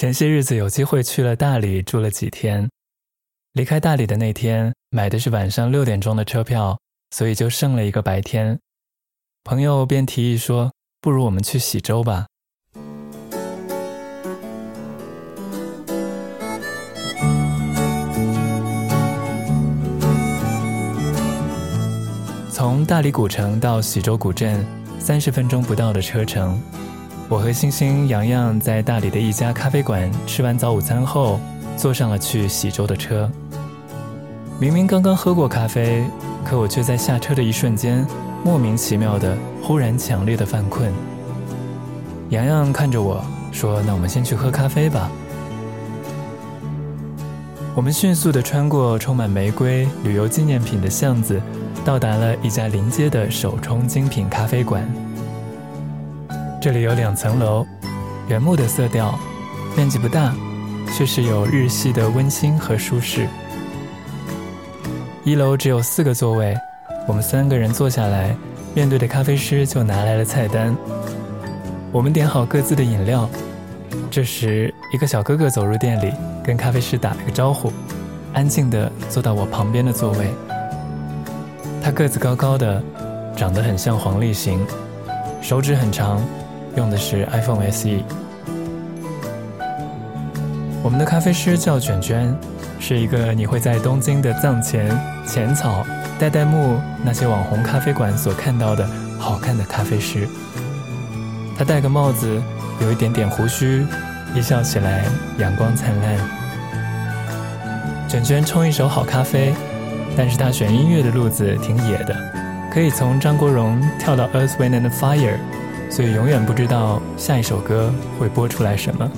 前些日子有机会去了大理住了几天，离开大理的那天买的是晚上六点钟的车票，所以就剩了一个白天。朋友便提议说：“不如我们去喜洲吧。”从大理古城到喜洲古镇，三十分钟不到的车程。我和星星、洋洋在大理的一家咖啡馆吃完早午餐后，坐上了去喜洲的车。明明刚刚喝过咖啡，可我却在下车的一瞬间，莫名其妙的忽然强烈的犯困。洋洋看着我说：“那我们先去喝咖啡吧。”我们迅速的穿过充满玫瑰旅游纪念品的巷子。到达了一家临街的手冲精品咖啡馆。这里有两层楼，原木的色调，面积不大，却是有日系的温馨和舒适。一楼只有四个座位，我们三个人坐下来，面对的咖啡师就拿来了菜单。我们点好各自的饮料。这时，一个小哥哥走入店里，跟咖啡师打了个招呼，安静地坐到我旁边的座位。他个子高高的，长得很像黄立行，手指很长，用的是 iPhone SE。我们的咖啡师叫卷卷，是一个你会在东京的藏前、浅草、代代木那些网红咖啡馆所看到的好看的咖啡师。他戴个帽子，有一点点胡须，一笑起来阳光灿烂。卷卷冲一手好咖啡。但是他选音乐的路子挺野的，可以从张国荣跳到 Earth Wind and Fire，所以永远不知道下一首歌会播出来什么。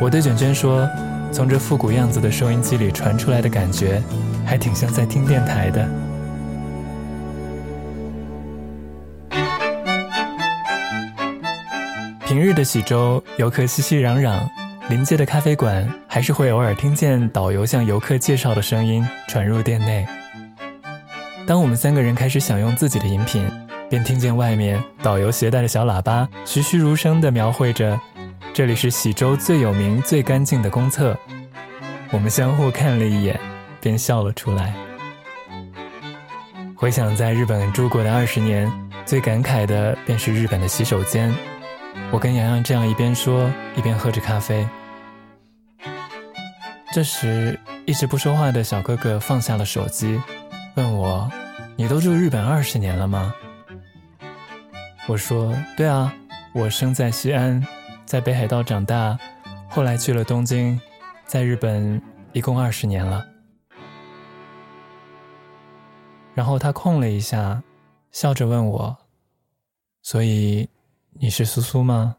我对卷卷说：“从这复古样子的收音机里传出来的感觉，还挺像在听电台的。”平日的喜洲游客熙熙攘攘。临街的咖啡馆，还是会偶尔听见导游向游客介绍的声音传入店内。当我们三个人开始享用自己的饮品，便听见外面导游携带的小喇叭栩栩如生地描绘着：“这里是喜洲最有名、最干净的公厕。”我们相互看了一眼，便笑了出来。回想在日本住过的二十年，最感慨的便是日本的洗手间。我跟洋洋这样一边说，一边喝着咖啡。这时，一直不说话的小哥哥放下了手机，问我：“你都住日本二十年了吗？”我说：“对啊，我生在西安，在北海道长大，后来去了东京，在日本一共二十年了。”然后他空了一下，笑着问我：“所以？”你是苏苏吗？